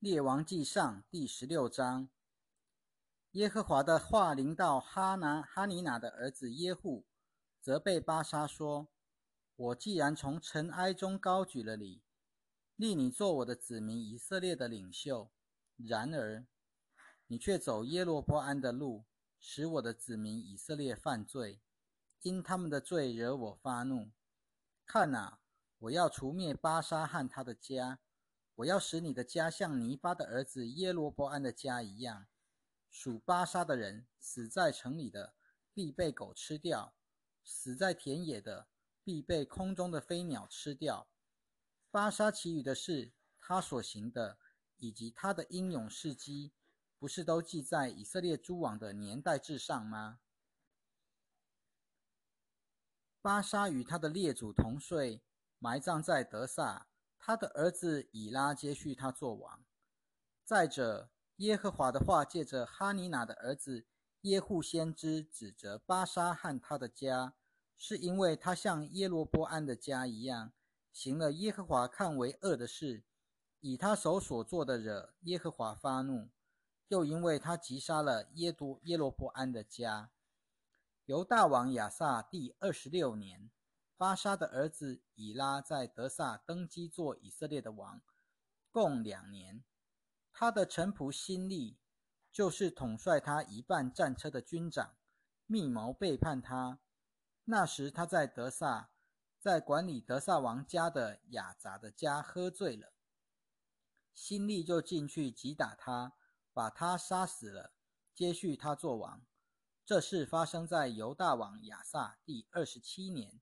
列王记上第十六章，耶和华的话临到哈拿哈尼娜的儿子耶户，责备巴沙说：“我既然从尘埃中高举了你，立你做我的子民以色列的领袖，然而你却走耶罗波安的路，使我的子民以色列犯罪，因他们的罪惹我发怒。看哪，我要除灭巴沙和他的家。”我要使你的家像尼巴的儿子耶罗波安的家一样，属巴沙的人死在城里的必被狗吃掉，死在田野的必被空中的飞鸟吃掉。巴沙其余的事，他所行的以及他的英勇事迹，不是都记在以色列诸王的年代志上吗？巴沙与他的列祖同睡，埋葬在德萨。他的儿子以拉接续他做王。再者，耶和华的话借着哈尼拿的儿子耶户先知指责巴沙和他的家，是因为他像耶罗波安的家一样，行了耶和华看为恶的事，以他手所做的惹耶和华发怒，又因为他击杀了耶多耶罗波安的家。犹大王亚撒第二十六年。巴沙的儿子以拉在德萨登基做以色列的王，共两年。他的臣仆辛利，就是统帅他一半战车的军长，密谋背叛他。那时他在德萨，在管理德萨王家的雅杂的家喝醉了。辛利就进去击打他，把他杀死了，接续他做王。这事发生在犹大王亚萨第二十七年。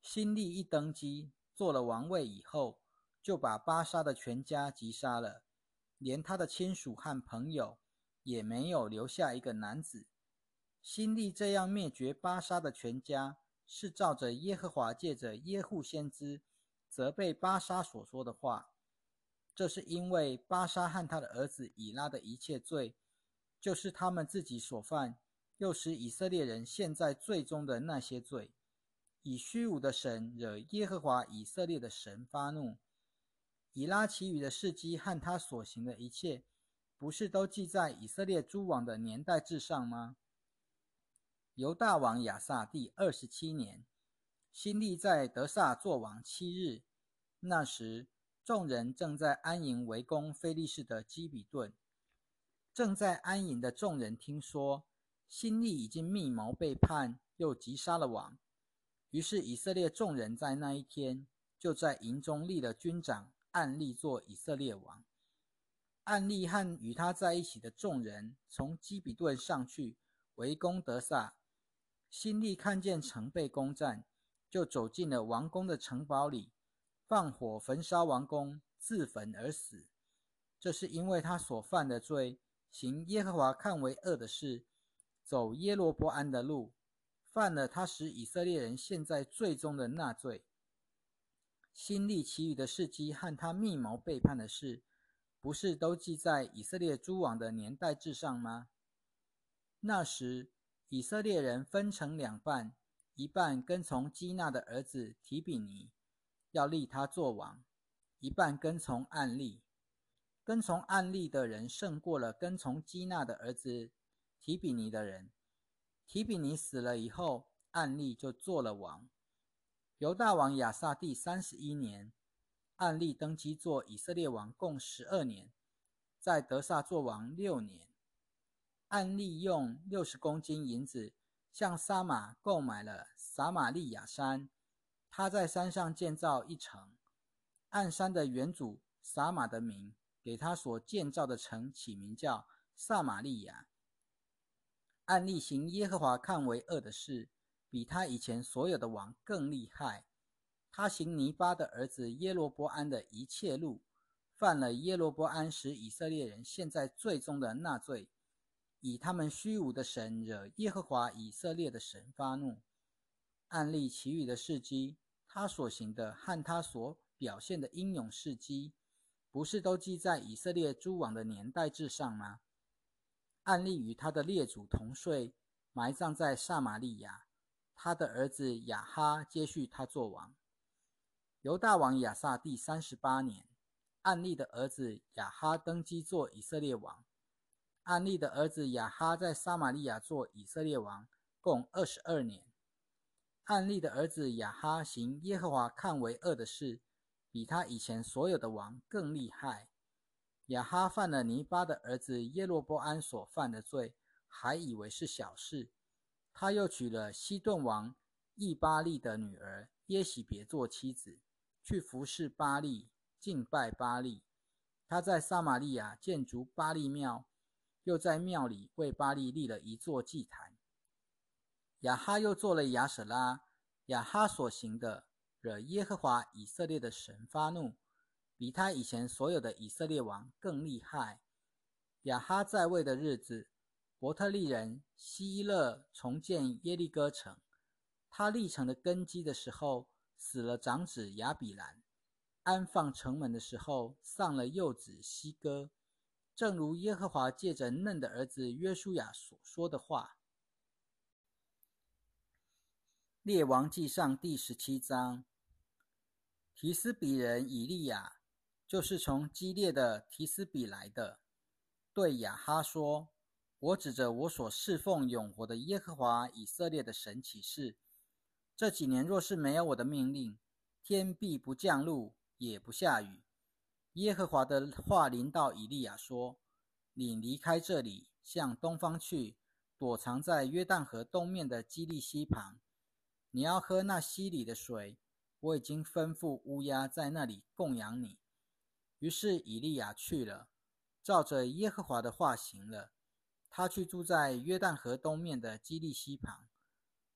新历一登基，做了王位以后，就把巴沙的全家击杀了，连他的亲属和朋友也没有留下一个男子。新历这样灭绝巴沙的全家，是照着耶和华借着耶户先知责备巴沙所说的话。这是因为巴沙和他的儿子以拉的一切罪，就是他们自己所犯，又使以色列人陷在罪中的那些罪。以虚无的神惹耶和华以色列的神发怒，以拉其余的事迹和他所行的一切，不是都记在以色列诸王的年代志上吗？犹大王亚撒第二十七年，新立在德萨作王七日，那时众人正在安营围攻非利士的基比顿。正在安营的众人听说新立已经密谋背叛，又击杀了王。于是以色列众人在那一天就在营中立了军长，暗利做以色列王。暗利和与他在一起的众人从基比顿上去围攻德萨。新利看见城被攻占，就走进了王宫的城堡里，放火焚烧王宫，自焚而死。这是因为他所犯的罪，行耶和华看为恶的事，走耶罗波安的路。犯了他使以色列人陷在最终的那罪，新历其余的事迹和他密谋背叛的事，不是都记在以色列诸王的年代志上吗？那时以色列人分成两半，一半跟从基纳的儿子提比尼，要立他做王；一半跟从暗利。跟从暗利的人胜过了跟从基纳的儿子提比尼的人。提比尼死了以后，暗利就做了王。犹大王亚撒第三十一年，暗利登基做以色列王，共十二年，在德萨做王六年。暗利用六十公斤银子向撒马购买了撒玛利亚山，他在山上建造一城，按山的原主撒马的名，给他所建造的城起名叫撒玛利亚。按例行耶和华看为恶的事，比他以前所有的王更厉害。他行尼巴的儿子耶罗波安的一切路，犯了耶罗波安使以色列人陷在最终的那罪，以他们虚无的神惹耶和华以色列的神发怒。按例其余的事迹，他所行的和他所表现的英勇事迹，不是都记在以色列诸王的年代志上吗？暗利与他的列祖同睡，埋葬在撒玛利亚。他的儿子亚哈接续他做王。犹大王亚撒第三十八年，暗利的儿子亚哈登基做以色列王。暗利的儿子亚哈在撒玛利亚做以色列王，共二十二年。暗利的儿子亚哈行耶和华看为恶的事，比他以前所有的王更厉害。亚哈犯了尼巴的儿子耶罗波安所犯的罪，还以为是小事。他又娶了西顿王易巴利的女儿耶喜别做妻子，去服侍巴利。敬拜巴利，他在撒玛利亚建筑巴利庙，又在庙里为巴利立了一座祭坛。亚哈又做了亚舍拉，亚哈所行的惹耶和华以色列的神发怒，比他以前所有的以色列王更厉害。亚哈在位的日子，伯特利人希勒重建耶利哥城，他立城的根基的时候，死了长子亚比兰。安放城门的时候，丧了幼子西哥，正如耶和华借着嫩的儿子约书亚所说的话。列王记上第十七章，提斯比人以利亚，就是从激烈的提斯比来的，对亚哈说：“我指着我所侍奉永活的耶和华以色列的神起誓，这几年若是没有我的命令，天必不降露。”也不下雨。耶和华的话临到以利亚说：“你离开这里，向东方去，躲藏在约旦河东面的基利溪旁。你要喝那溪里的水。我已经吩咐乌鸦在那里供养你。”于是以利亚去了，照着耶和华的话行了。他去住在约旦河东面的基利溪旁。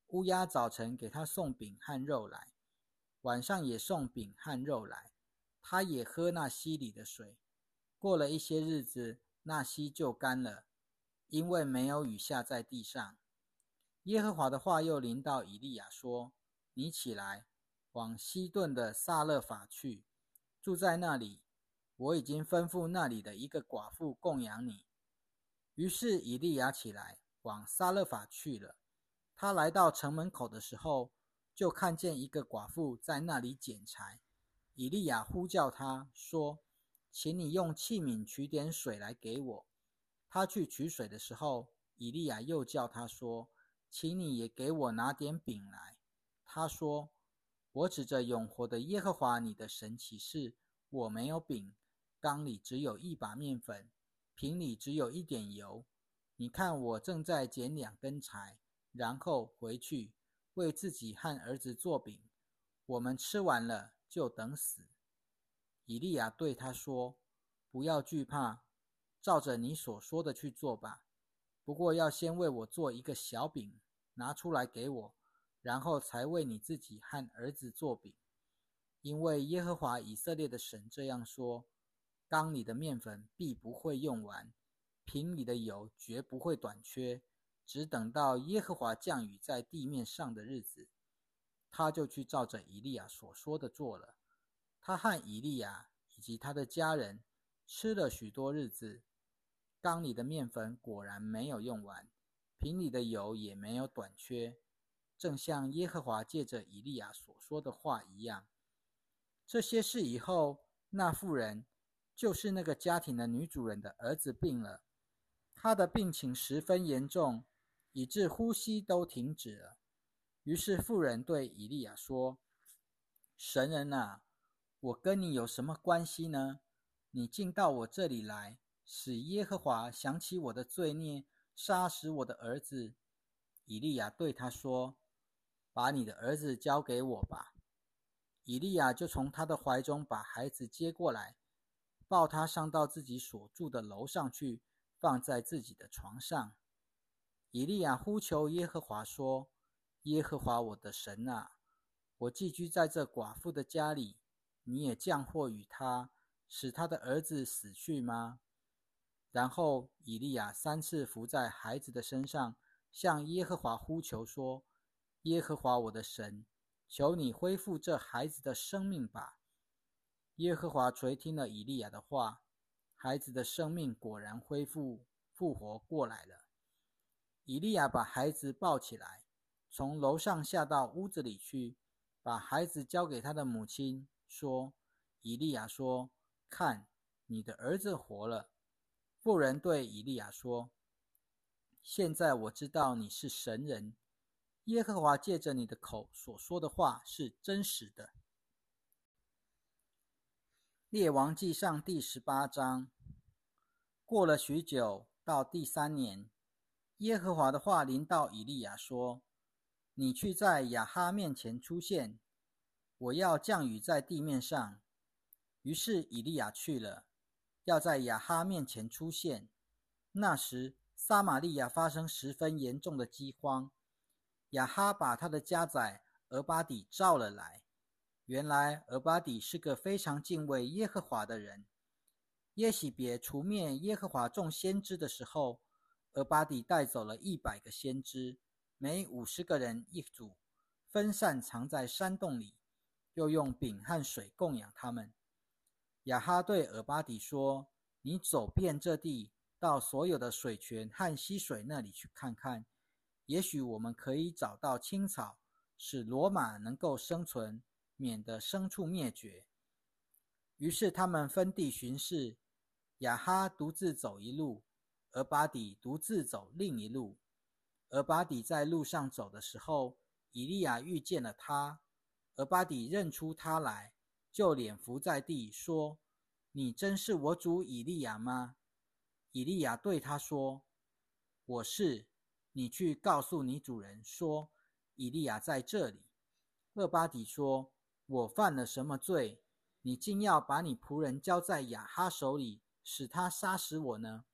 乌鸦早晨给他送饼和肉来，晚上也送饼和肉来。他也喝那溪里的水，过了一些日子，那溪就干了，因为没有雨下在地上。耶和华的话又临到以利亚说：“你起来，往西顿的撒勒法去，住在那里。我已经吩咐那里的一个寡妇供养你。”于是以利亚起来，往撒勒法去了。他来到城门口的时候，就看见一个寡妇在那里捡柴。以利亚呼叫他说：“请你用器皿取点水来给我。”他去取水的时候，以利亚又叫他说：“请你也给我拿点饼来。”他说：“我指着永活的耶和华你的神起誓，我没有饼，缸里只有一把面粉，瓶里只有一点油。你看我正在捡两根柴，然后回去为自己和儿子做饼。我们吃完了。”就等死。以利亚对他说：“不要惧怕，照着你所说的去做吧。不过要先为我做一个小饼，拿出来给我，然后才为你自己和儿子做饼。因为耶和华以色列的神这样说：缸里的面粉必不会用完，瓶里的油绝不会短缺，只等到耶和华降雨在地面上的日子。”他就去照着以利亚所说的做了。他和以利亚以及他的家人吃了许多日子，缸里的面粉果然没有用完，瓶里的油也没有短缺，正像耶和华借着以利亚所说的话一样。这些事以后，那妇人就是那个家庭的女主人的儿子病了，他的病情十分严重，以致呼吸都停止了。于是妇人对以利亚说：“神人啊，我跟你有什么关系呢？你竟到我这里来，使耶和华想起我的罪孽，杀死我的儿子。”以利亚对他说：“把你的儿子交给我吧。”以利亚就从他的怀中把孩子接过来，抱他上到自己所住的楼上去，放在自己的床上。以利亚呼求耶和华说。耶和华我的神啊，我寄居在这寡妇的家里，你也降祸与他，使他的儿子死去吗？然后以利亚三次伏在孩子的身上，向耶和华呼求说：“耶和华我的神，求你恢复这孩子的生命吧。”耶和华垂听了以利亚的话，孩子的生命果然恢复复活过来了。以利亚把孩子抱起来。从楼上下到屋子里去，把孩子交给他的母亲，说：“以利亚说，看，你的儿子活了。”妇人对以利亚说：“现在我知道你是神人，耶和华借着你的口所说的话是真实的。”列王记上第十八章。过了许久，到第三年，耶和华的话临到以利亚说：“你去在亚哈面前出现，我要降雨在地面上。”于是以利亚去了。要在亚哈面前出现。那时，撒玛利亚发生十分严重的饥荒。亚哈把他的家宰俄巴底召了来。原来，俄巴底是个非常敬畏耶和华的人。耶喜别除灭耶和华众先知的时候，俄巴底带走了一百个先知，每五十个人一组，分散藏在山洞里，又用饼和水供养他们。亚哈对尔巴底说：“你走遍这地，到所有的水泉和溪水那里去看看，也许我们可以找到青草，使罗马能够生存，免得牲畜灭绝。”于是他们分地巡视，亚哈独自走一路，而巴底独自走另一路。而巴底在路上走的时候，以利亚遇见了他，而巴底认出他来。就脸伏在地说：“你真是我主以利亚吗？”以利亚对他说：“我是。你去告诉你主人说，以利亚在这里。”厄巴底说：“我犯了什么罪？你竟要把你仆人交在亚哈手里，使他杀死我呢？”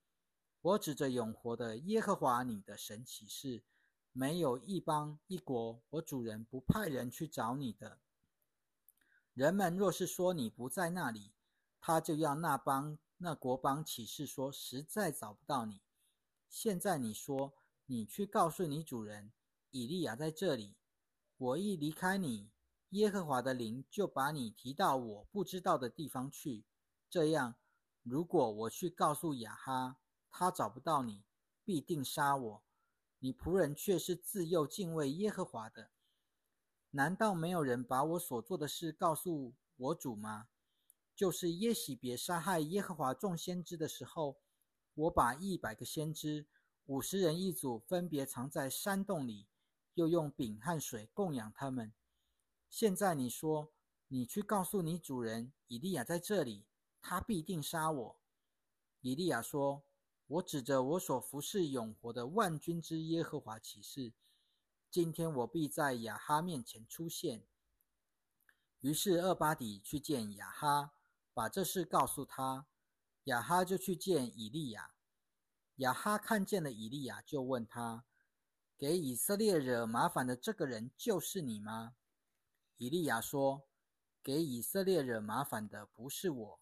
我指着永活的耶和华你的神起誓，没有一邦一国，我主人不派人去找你的。人们若是说你不在那里，他就要那邦那国邦起誓说实在找不到你。现在你说你去告诉你主人以利亚在这里，我一离开你，耶和华的灵就把你提到我不知道的地方去。这样，如果我去告诉雅哈，他找不到你，必定杀我。你仆人却是自幼敬畏耶和华的。难道没有人把我所做的事告诉我主吗？就是耶喜别杀害耶和华众先知的时候，我把一百个先知、五十人一组，分别藏在山洞里，又用饼和水供养他们。现在你说，你去告诉你主人以利亚在这里，他必定杀我。以利亚说：“我指着我所服侍永活的万军之耶和华起誓。”今天我必在亚哈面前出现。于是厄巴底去见亚哈，把这事告诉他。亚哈就去见以利亚。亚哈看见了以利亚，就问他：“给以色列惹麻烦的这个人就是你吗？”以利亚说：“给以色列惹麻烦的不是我，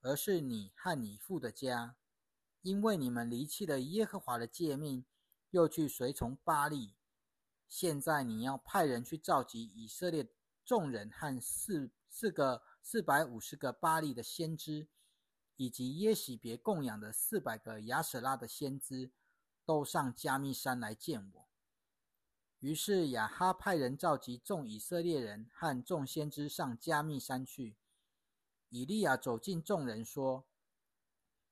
而是你和你父的家，因为你们离弃了耶和华的诫命，又去随从巴利。”现在你要派人去召集以色列众人和四四个四百五十个巴利的先知，以及耶喜别供养的四百个亚舍拉的先知，都上加密山来见我。于是亚哈派人召集众以色列人和众先知上加密山去。以利亚走进众人说：“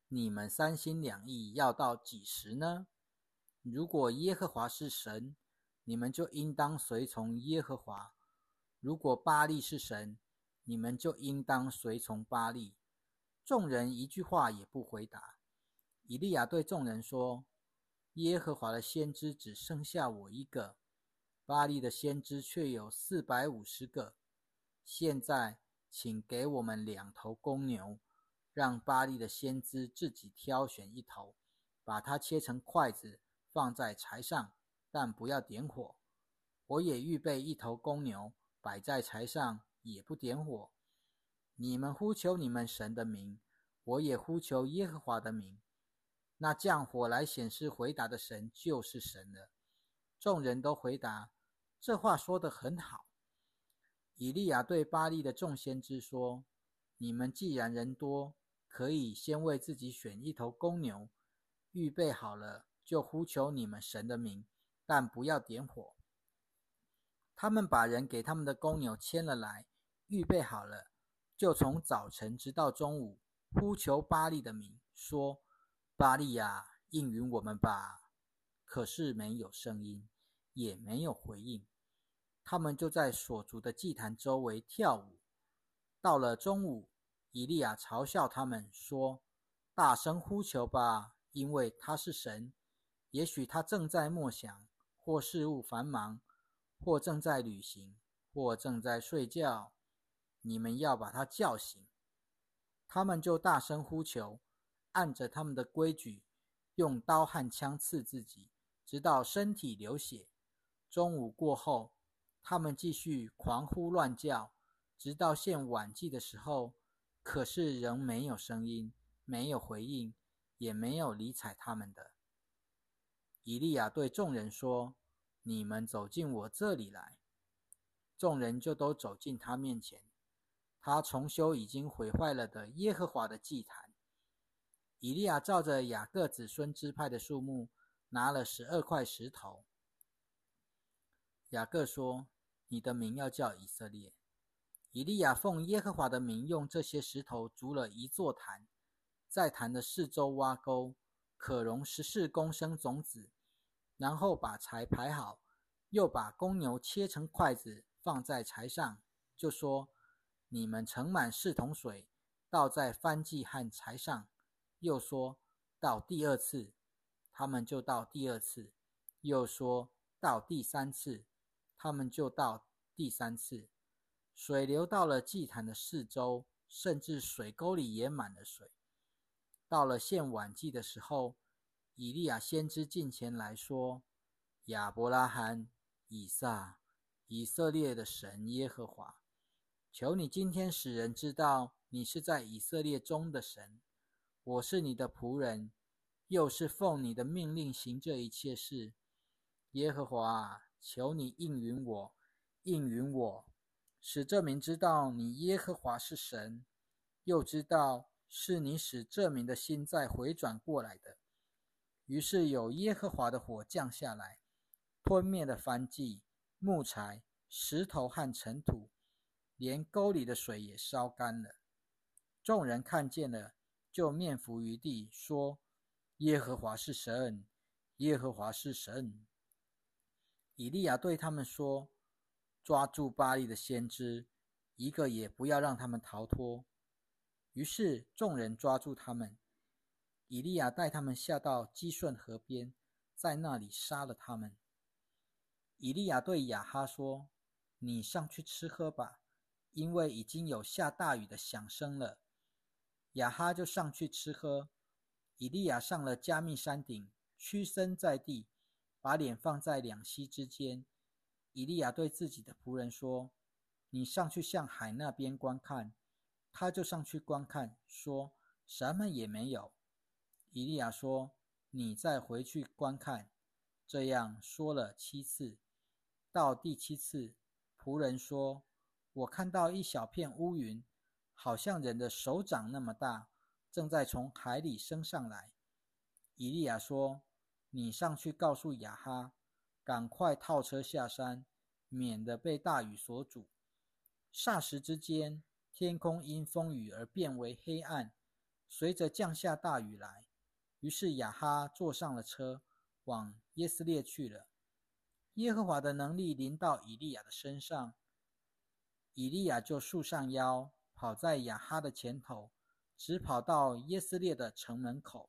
你们三心两意要到几时呢？如果耶和华是神，”你们就应当随从耶和华；如果巴利是神，你们就应当随从巴利。众人一句话也不回答。以利亚对众人说：“耶和华的先知只剩下我一个，巴利的先知却有四百五十个。现在，请给我们两头公牛，让巴利的先知自己挑选一头，把它切成筷子，放在柴上。”但不要点火。我也预备一头公牛，摆在柴上，也不点火。你们呼求你们神的名，我也呼求耶和华的名。那降火来显示回答的神就是神了。众人都回答：“这话说得很好。”以利亚对巴利的众先知说：“你们既然人多，可以先为自己选一头公牛，预备好了，就呼求你们神的名。”但不要点火。他们把人给他们的公牛牵了来，预备好了，就从早晨直到中午，呼求巴利的名，说：“巴利呀，应允我们吧！”可是没有声音，也没有回应。他们就在所筑的祭坛周围跳舞。到了中午，以利亚嘲笑他们说：“大声呼求吧，因为他是神。也许他正在默想，或事务繁忙，或正在旅行，或正在睡觉。你们要把他叫醒。”他们就大声呼求，按着他们的规矩，用刀和枪刺自己，直到身体流血。中午过后，他们继续狂呼乱叫，直到献晚祭的时候。可是仍没有声音，没有回应，也没有理睬他们的。以利亚对众人说：“你们走进我这里来。”众人就都走进他面前。他重修已经毁坏了的耶和华的祭坛。以利亚照着雅各子孙支派的数目，拿了十二块石头。雅各说：“你的名要叫以色列。”以利亚奉耶和华的名，用这些石头筑了一座坛，在坛的四周挖沟，可容十四公升种子。然后把柴排好，又把公牛切成筷子放在柴上，就说。你们盛满四桶水，倒在番祭和柴上。又说到第二次，他们就到第二次；又说到第三次，他们就到第三次。水流到了祭坛的四周，甚至水沟里也满了水。到了献晚祭的时候，以利亚先知近前来说：“亚伯拉罕、以撒、以色列的神耶和华。”求你今天使人知道，你是在以色列中的神。我是你的仆人，又是奉你的命令行这一切事。耶和华，求你应允我，应允我，使这名知道你耶和华是神，又知道是你使这名的心再回转过来的。于是有耶和华的火降下来，吞灭了燔祭、木材、石头和尘土。连沟里的水也烧干了。众人看见了，就面伏于地，说：“耶和华是神，耶和华是神。”以利亚对他们说：“抓住巴利的先知，一个也不要让他们逃脱。”于是众人抓住他们。以利亚带他们下到基顺河边，在那里杀了他们。以利亚对亚哈说：“你上去吃喝吧。”因为已经有下大雨的响声了，亚哈就上去吃喝。以利亚上了加密山顶，屈身在地，把脸放在两膝之间。以利亚对自己的仆人说：“你上去向海那边观看。”他就上去观看，说：“什么也没有。”以利亚说：“你再回去观看。”这样说了七次。到第七次，仆人说。我看到一小片乌云，好像人的手掌那么大，正在从海里升上来。以利亚说：“你上去告诉雅哈，赶快套车下山，免得被大雨所阻。”霎时之间，天空因风雨而变为黑暗，随着降下大雨来。于是雅哈坐上了车，往耶斯列去了。耶和华的能力临到以利亚的身上。以利亚就束上腰，跑在雅哈的前头，直跑到耶斯列的城门口。